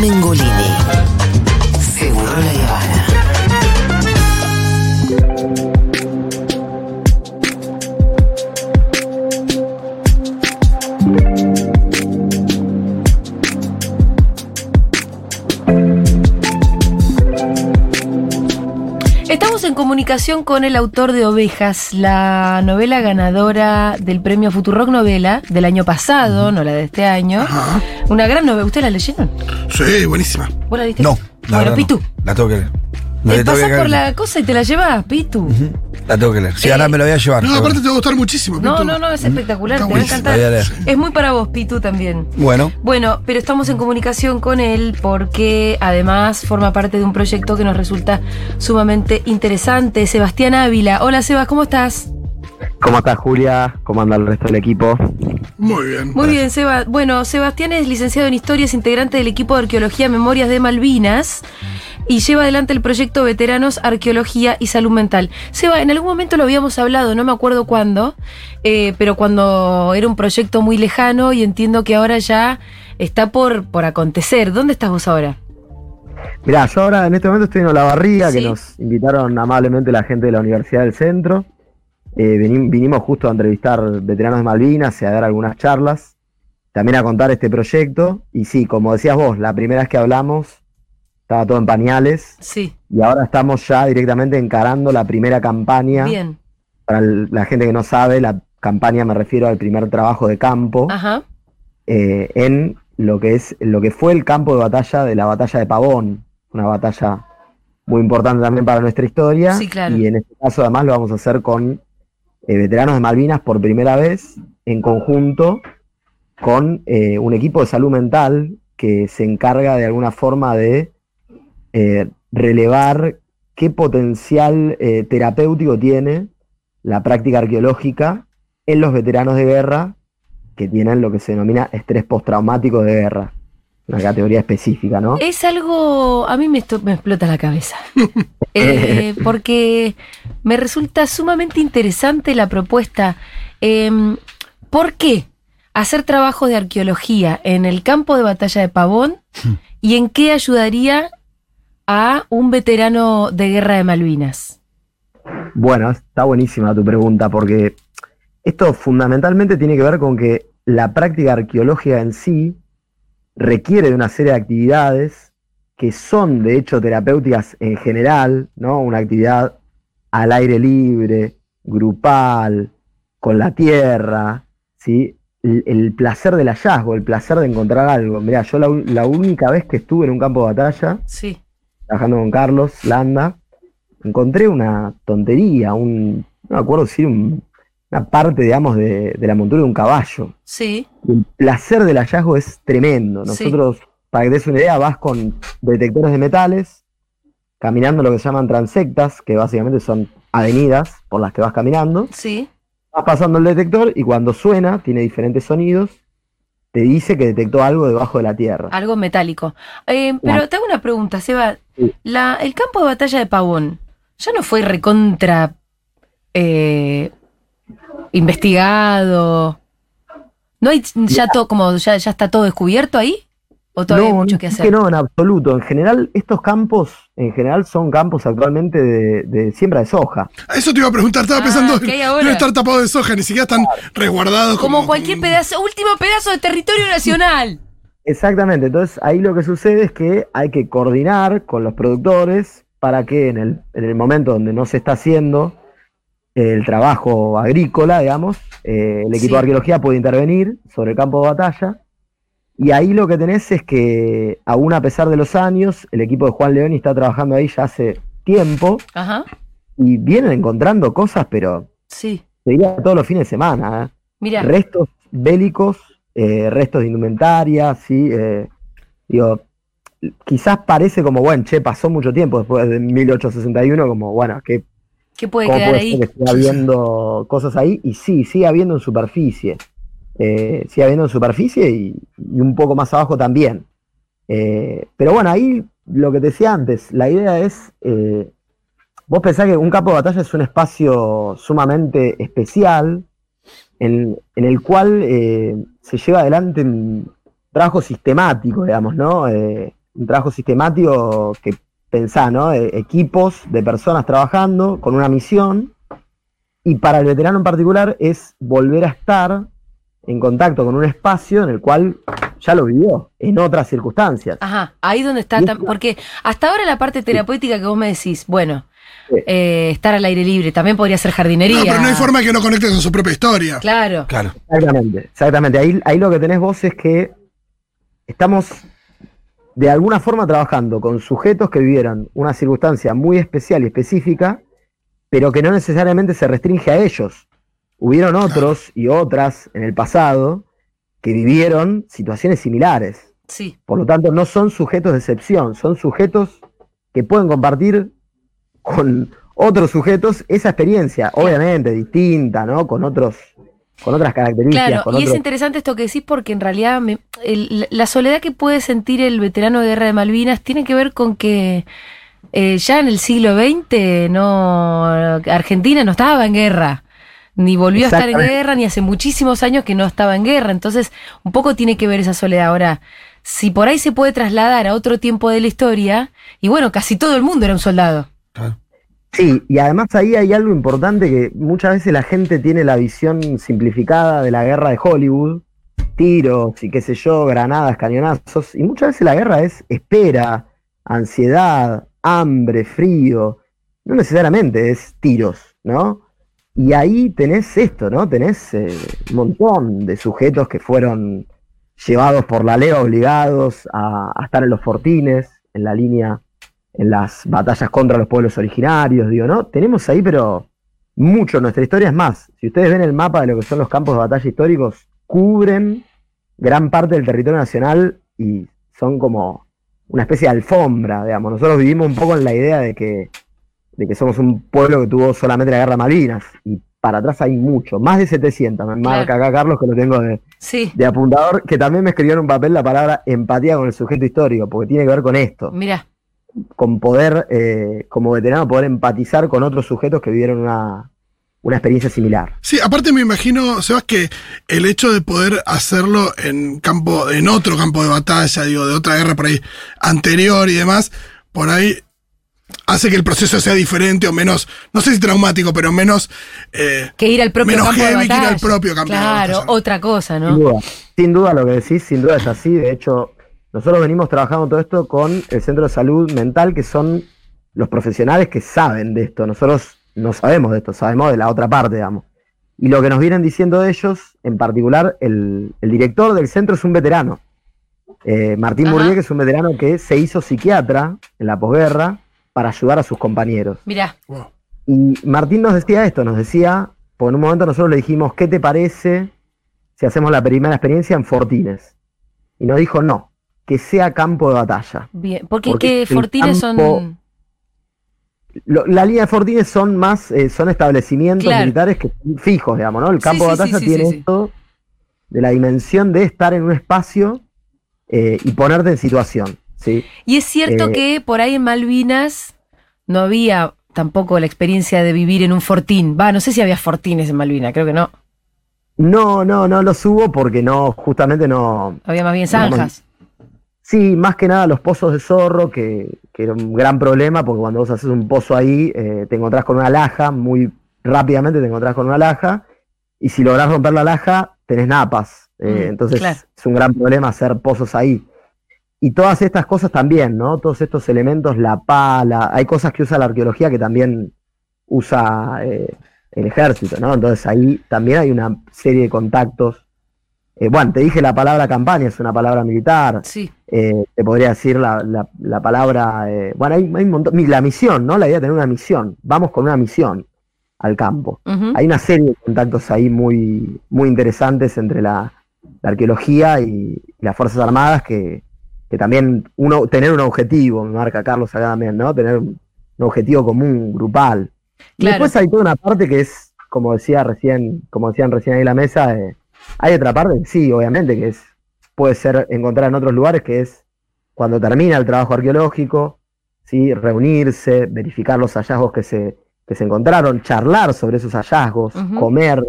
Mengolini. Con el autor de Ovejas, la novela ganadora del premio Futurock Novela del año pasado, no la de este año. Ajá. Una gran novela. ¿Ustedes la leyeron? Sí, buenísima. ¿Vos la viste? No, la Bueno, no. Pitu. La tengo que leer. No, Eh, la pasás por la cosa y te la llevas, Pitu. La tengo que leer. Sí, Eh, ahora me lo voy a llevar. No, aparte te va a gustar muchísimo. No, Pitu. no, no, es espectacular, Está te va a encantar. La voy a leer. Es muy para vos, Pitu, también. Bueno, Bueno, pero estamos en comunicación con él porque además forma parte de un proyecto que nos resulta sumamente interesante. Sebastián Ávila. Hola, Sebas, ¿cómo estás? ¿Cómo estás, Julia? ¿Cómo anda el resto del equipo? Muy bien. Muy bien, Seba. Bueno, Sebastián es licenciado en Historia, es integrante del equipo de Arqueología Memorias de Malvinas y lleva adelante el proyecto Veteranos, Arqueología y Salud Mental. Seba, en algún momento lo habíamos hablado, no me acuerdo cuándo, eh, pero cuando era un proyecto muy lejano y entiendo que ahora ya está por, por acontecer. ¿Dónde estás vos ahora? Mirá, yo ahora en este momento estoy en Olavarría, Sí. que nos invitaron amablemente la gente de la Universidad del Centro. Eh, vinim- vinimos justo a entrevistar veteranos de Malvinas y a dar algunas charlas, también a contar este proyecto. Y sí, como decías vos, la primera vez que hablamos estaba todo en pañales Sí, y ahora estamos ya directamente encarando la primera campaña. bien. Para el- la gente que no sabe, la campaña me refiero al primer trabajo de campo. Ajá. eh, en lo que es lo que fue el campo de batalla de la batalla de Pavón, una batalla muy importante también para nuestra historia. Sí, claro. Y en este caso además lo vamos a hacer con eh, veteranos de Malvinas por primera vez en conjunto con eh, un equipo de salud mental que se encarga de alguna forma de eh, relevar qué potencial eh, terapéutico tiene la práctica arqueológica en los veteranos de guerra que tienen lo que se denomina estrés postraumático de guerra, una categoría específica, ¿no? Es algo, a mí me, explota la cabeza, Eh, porque me resulta sumamente interesante la propuesta. Em, ¿Por qué hacer trabajo de arqueología en el campo de batalla de Pavón y en qué ayudaría a un veterano de guerra de Malvinas? Bueno, está buenísima tu pregunta porque esto fundamentalmente tiene que ver con que la práctica arqueológica en sí requiere de una serie de actividades que son de hecho terapéuticas en general, ¿no? Una actividad al aire libre, grupal, con la tierra, ¿sí? El, el placer del hallazgo, el placer de encontrar algo. Mirá, yo la única vez que estuve en un campo de batalla, Sí, trabajando con Carlos Landa, encontré una tontería, un, no me acuerdo si era un- una parte, digamos, de, de la montura de un caballo. sí, El placer del hallazgo es tremendo. Sí. Nosotros, para que te des una idea, vas con detectores de metales, caminando lo que se llaman transectas, que básicamente son avenidas por las que vas caminando. sí. Vas pasando el detector y cuando suena, tiene diferentes sonidos, te dice que detectó algo debajo de la tierra. Algo metálico. Eh, pero te hago una pregunta, Seba. Sí. La, el campo de batalla de Pavón, ¿ya no fue recontra eh, investigado? ¿No hay ya todo como ya, ya está todo descubierto ahí? ¿O todavía hay mucho que es hacer? no, en absoluto. En general, estos campos, en general, son campos actualmente de, de siembra de soja. Eso te iba a preguntar, estaba Ah, pensando no estar tapado de soja, ni siquiera están resguardados como, Como cualquier pedazo, último pedazo de territorio nacional. Exactamente. Entonces, ahí lo que sucede es que hay que coordinar con los productores para que en el, en el momento donde no se está haciendo el trabajo agrícola, digamos, eh, el equipo Sí. de arqueología puede intervenir sobre el campo de batalla. Y ahí lo que tenés es que, aún a pesar de los años, el equipo de Juan León está trabajando ahí ya hace tiempo Ajá, y vienen encontrando cosas, pero sí. diría todos los fines de semana. ¿eh? Mira, Restos bélicos, eh, restos de indumentaria, ¿sí? Eh, digo, quizás parece como, bueno, che, pasó mucho tiempo después de 1861, como, bueno, ¿qué, ¿qué puede ¿cómo quedar puede ahí? que esté habiendo cosas ahí? Y sí, sigue habiendo en superficie. Eh, sigue habiendo en superficie y, un poco más abajo también. Eh, pero bueno, ahí lo que te decía antes, la idea es, eh, vos pensás que un campo de batalla es un espacio sumamente especial en, el cual eh, se lleva adelante un trabajo sistemático, digamos, ¿no? Un trabajo sistemático que pensá, ¿no? Equipos de personas trabajando con una misión. Y para el veterano en particular es volver a estar en contacto con un espacio en el cual ya lo vivió, en otras circunstancias. Ajá, ahí donde está, esto- porque hasta ahora la parte terapéutica que vos me decís, bueno, Sí. eh, estar al aire libre, también podría ser jardinería. No, pero no hay forma que no conecte con su propia historia. Claro. Claro. Exactamente, exactamente. Ahí, ahí lo que tenés vos es que estamos de alguna forma trabajando con sujetos que vivieron una circunstancia muy especial y específica, pero que no necesariamente se restringe a ellos. Hubieron otros y otras en el pasado que vivieron situaciones similares. Sí. Por lo tanto, no son sujetos de excepción, son sujetos que pueden compartir con otros sujetos esa experiencia, obviamente distinta, ¿no? Con otros, con otras características. Claro, con y es interesante esto que decís porque en realidad me- el- la soledad que puede sentir el veterano de guerra de Malvinas tiene que ver con que eh, ya en el siglo XX no Argentina no estaba en guerra, ni volvió a estar en guerra, ni hace muchísimos años que no estaba en guerra. Entonces, un poco tiene que ver esa soledad. Ahora, si por ahí se puede trasladar a otro tiempo de la historia, y bueno, casi todo el mundo era un soldado. Sí, y además ahí hay algo importante que muchas veces la gente tiene la visión simplificada de la guerra de Hollywood, tiros y qué sé yo, granadas, cañonazos, y muchas veces la guerra es espera, ansiedad, hambre, frío, no necesariamente es tiros, ¿no? Y ahí tenés esto, ¿no? Tenés eh, un montón de sujetos que fueron llevados por la ley obligados a, a estar en los fortines, en la línea en las batallas contra los pueblos originarios, digo, ¿no? Tenemos ahí, pero mucho, nuestra historia es más. Si ustedes ven el mapa de lo que son los campos de batalla históricos, cubren gran parte del territorio nacional y son como una especie de alfombra, digamos. Nosotros vivimos un poco en la idea de que, de que somos un pueblo que tuvo solamente la guerra de Malvinas, y para atrás hay mucho, más de 700, me marca acá Carlos que lo tengo de, Sí, de apuntador, que también me escribió en un papel la palabra empatía con el sujeto histórico, porque tiene que ver con esto. Mira, con poder, eh, como veterano, poder empatizar con otros sujetos que vivieron una, una experiencia similar. Sí, aparte me imagino, Sebas, que el hecho de poder hacerlo en campo, en otro campo de batalla, digo, de otra guerra por ahí anterior y demás, por ahí hace que el proceso sea diferente o menos, no sé si traumático, pero menos eh, que ir al propio Menos campo de heavy que ir al propio campo Claro, otra cosa, Sin ¿no? duda. Sin duda lo que decís, sin duda es así. De hecho, nosotros venimos trabajando todo esto con el Centro de Salud Mental, que son los profesionales que saben de esto. Nosotros no sabemos de esto, sabemos de la otra parte, digamos. Y lo que nos vienen diciendo ellos, en particular, el, el director del centro es un veterano. Eh, Martín. Bourdieu, que es un veterano que se hizo psiquiatra en la posguerra para ayudar a sus compañeros. Mirá. Y Martín nos decía esto, nos decía, en un momento nosotros le dijimos, ¿qué te parece si hacemos la primera experiencia en Fortines? Y nos dijo, no, que sea campo de batalla. bien. Porque, Porque que Fortines campo- son. Lo- la línea de Fortines son más, eh, son establecimientos Claro. militares que son fijos, digamos, ¿no? El Sí, campo de sí, batalla sí, tiene sí, sí. esto de la dimensión de estar en un espacio eh, y ponerte en situación, ¿sí? Y es cierto Eh, que por ahí en Malvinas no había tampoco la experiencia de vivir en un fortín. Va, no sé si había fortines en Malvinas, creo que no. No, no, no lo subo porque no, justamente no, Había más bien zanjas. Sí, más que nada los pozos de zorro, que, que era un gran problema, porque cuando vos haces un pozo ahí, eh, te encontrás con una laja, muy rápidamente te encontrás con una laja, y si lográs romper la laja, tenés napas. Eh, Mm, entonces claro. es un gran problema hacer pozos ahí. Y todas estas cosas también, ¿no? Todos estos elementos, la pala, hay cosas que usa la arqueología que también usa eh, el ejército, ¿no? Entonces ahí también hay una serie de contactos. Eh, bueno, te dije la palabra campaña, es una palabra militar. Sí, Eh, te podría decir la, la- la palabra, eh, bueno, hay, hay un montón, la misión, ¿no? La idea de tener una misión, vamos con una misión al campo. Hay una serie de contactos ahí muy, muy interesantes entre la, la arqueología y las Fuerzas Armadas que, que también uno, tener un objetivo, me marca Carlos acá también, ¿no? Tener un, un objetivo común, grupal. Y después hay toda una parte que es, como decía recién, como decían recién ahí en la mesa, eh, hay otra parte, sí, obviamente, que es, puede ser encontrar en otros lugares, que es cuando termina el trabajo arqueológico, ¿sí? reunirse, verificar los hallazgos que se, que se encontraron, charlar sobre esos hallazgos, comer,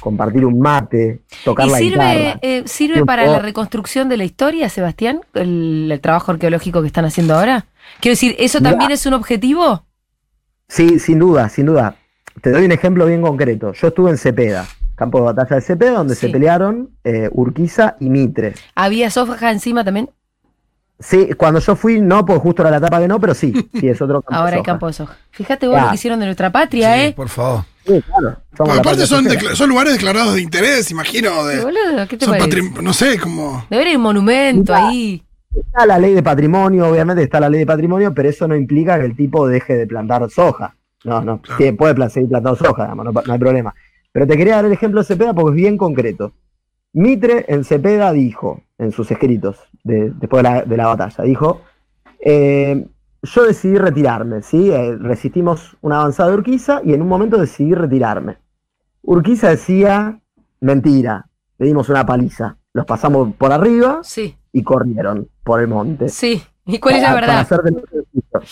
compartir un mate, tocar ¿Y la sirve, guitarra. eh, sirve para la reconstrucción de la historia, Sebastián, el, el trabajo arqueológico que están haciendo ahora? Quiero decir, ¿eso también es un objetivo? Sí, sin duda, sin duda. Te doy un ejemplo bien concreto. Yo estuve en Cepeda, campo de batalla de Cepeda, donde Sí. se pelearon eh, Urquiza y Mitre. ¿Había soja encima también? Sí, cuando yo fui, no, porque justo era la etapa que no, pero sí, sí, es otro campo. Ahora hay campo de soja. Fíjate vos lo que hicieron de nuestra patria, Sí, ¿eh? por favor. Sí, claro. somos la Aparte son, lugares declarados de interés, imagino. De, Boludo, ¿qué te son parece? patrim- no sé, como... Debería haber un monumento ahí. Está la ley de patrimonio, obviamente está la ley de patrimonio, pero eso no implica que el tipo deje de plantar soja. No, no, Claro. sí, puede seguir plantando soja, digamos, no, pa- no hay problema. Pero te quería dar el ejemplo de Cepeda porque es bien concreto. Mitre en Cepeda dijo, en sus escritos, de- después de la, de la batalla, dijo, eh, yo decidí retirarme, ¿sí? Eh, resistimos una avanzada de Urquiza y en un momento decidí retirarme. Urquiza decía, mentira, le dimos una paliza, los pasamos por arriba Sí, y corrieron por el monte. sí. ¿Y cuál es la para verdad?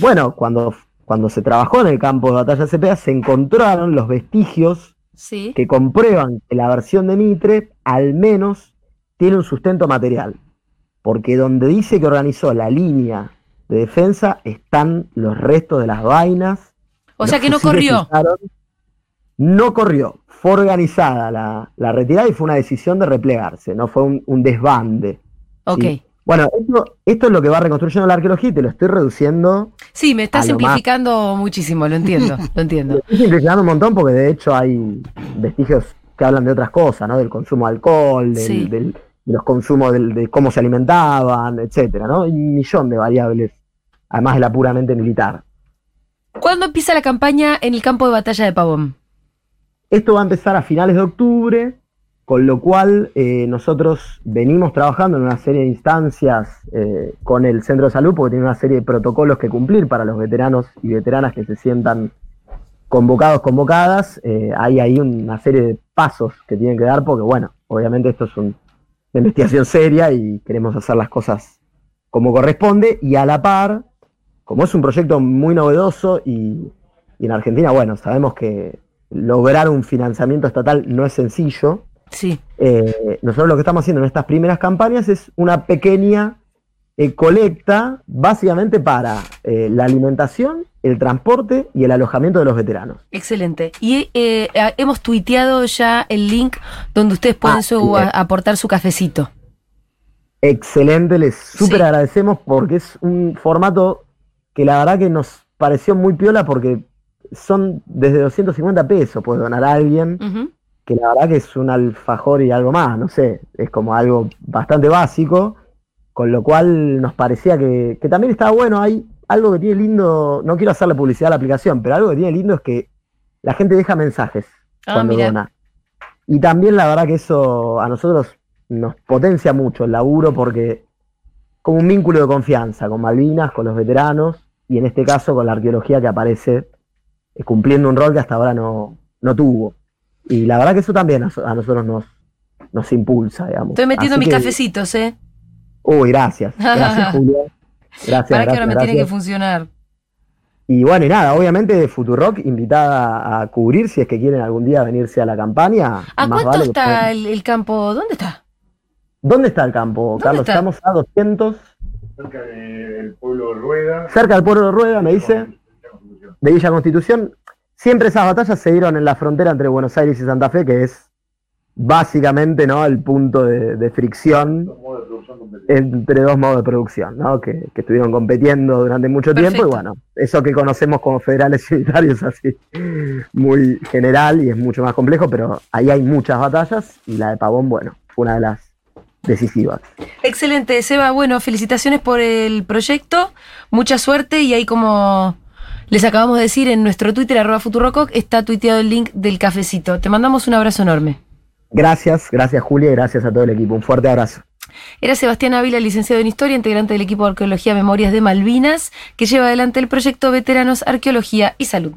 Bueno, cuando, cuando se trabajó en el campo de batalla Cepeda, se encontraron los vestigios Sí. que comprueban que la versión de Mitre al menos tiene un sustento material. Porque donde dice que organizó la línea de defensa están los restos de las vainas. O sea que no corrió. usaron. No corrió. Fue organizada la, la retirada y fue una decisión de replegarse, no fue un, un desbande. Ok. Sí. Bueno, esto, esto es lo que va reconstruyendo la arqueología y te lo estoy reduciendo. Sí, me está más. simplificando muchísimo, lo entiendo, lo entiendo. Estoy simplificando un montón porque de hecho hay vestigios que hablan de otras cosas, ¿no? Del consumo de alcohol, del, Sí. del- de los consumos, de cómo se alimentaban, etcétera, ¿no? Hay un millón de variables, además de la puramente militar. ¿Cuándo empieza la campaña en el campo de batalla de Pavón? Esto va a empezar a finales de octubre, con lo cual eh, nosotros venimos trabajando en una serie de instancias eh, con el centro de salud, porque tiene una serie de protocolos que cumplir para los veteranos y veteranas que se sientan convocados, convocadas. Eh, hay ahí una serie de pasos que tienen que dar, porque bueno, obviamente esto es un- una investigación seria y queremos hacer las cosas como corresponde, y a la par, como es un proyecto muy novedoso y, y en Argentina, bueno, sabemos que lograr un financiamiento estatal no es sencillo. Sí. Eh, nosotros lo que estamos haciendo en estas primeras campañas es una pequeña eh, colecta, básicamente para eh, la alimentación, el transporte y el alojamiento de los veteranos. Excelente. Y eh, hemos tuiteado ya el link donde ustedes pueden Ah, su- a- aportar su cafecito. Excelente, les súper Sí. agradecemos porque es un formato que la verdad que nos pareció muy piola porque son desde 250 pesos, puede donar a alguien. Que la verdad que es un alfajor y algo más, no sé, es como algo bastante básico, con lo cual nos parecía que, que también estaba bueno, hay algo que tiene lindo, no quiero hacerle publicidad a la aplicación, pero algo que tiene lindo es que la gente deja mensajes Ah, cuando dona. Y también la verdad que eso a nosotros nos potencia mucho el laburo porque como un vínculo de confianza con Malvinas, con los veteranos y en este caso con la arqueología que aparece eh, cumpliendo un rol que hasta ahora no, no tuvo. Y la verdad que eso también a, a nosotros nos, nos impulsa, digamos. Estoy metiendo Así mis que- cafecitos, ¿eh? Uy, gracias. Gracias, Julia. Gracias, Para que ahora me tiene que funcionar. Y bueno, y nada, obviamente Futurock invitada a cubrir si es que quieren algún día venirse a la campaña. ¿A más cuánto vale que está el, el campo? ¿Dónde está? ¿Dónde está el campo, ¿Dónde Carlos? está? Estamos a 200, cerca del pueblo de Rueda. cerca del pueblo de Rueda, me dice, de Villa Constitución. Siempre esas batallas se dieron en la frontera entre Buenos Aires y Santa Fe, que es básicamente ¿no? el punto de, de fricción Entre dos modos de producción, ¿no? que, que estuvieron compitiendo durante mucho Perfecto. tiempo y bueno, eso que conocemos como federales y unitarios es así muy general y es mucho más complejo, pero ahí hay muchas batallas y la de Pavón, bueno, fue una de las decisivas. Excelente, Seba. Bueno, felicitaciones por el proyecto. Mucha suerte y ahí como les acabamos de decir en nuestro Twitter, arroba Futurococ, está tuiteado el link del cafecito. Te mandamos un abrazo enorme. Gracias, gracias Julia y gracias a todo el equipo. Un fuerte abrazo. Era Sebastián Ávila, licenciado en Historia, integrante del equipo de Arqueología Memorias de Malvinas, que lleva adelante el proyecto Veteranos, Arqueología y Salud.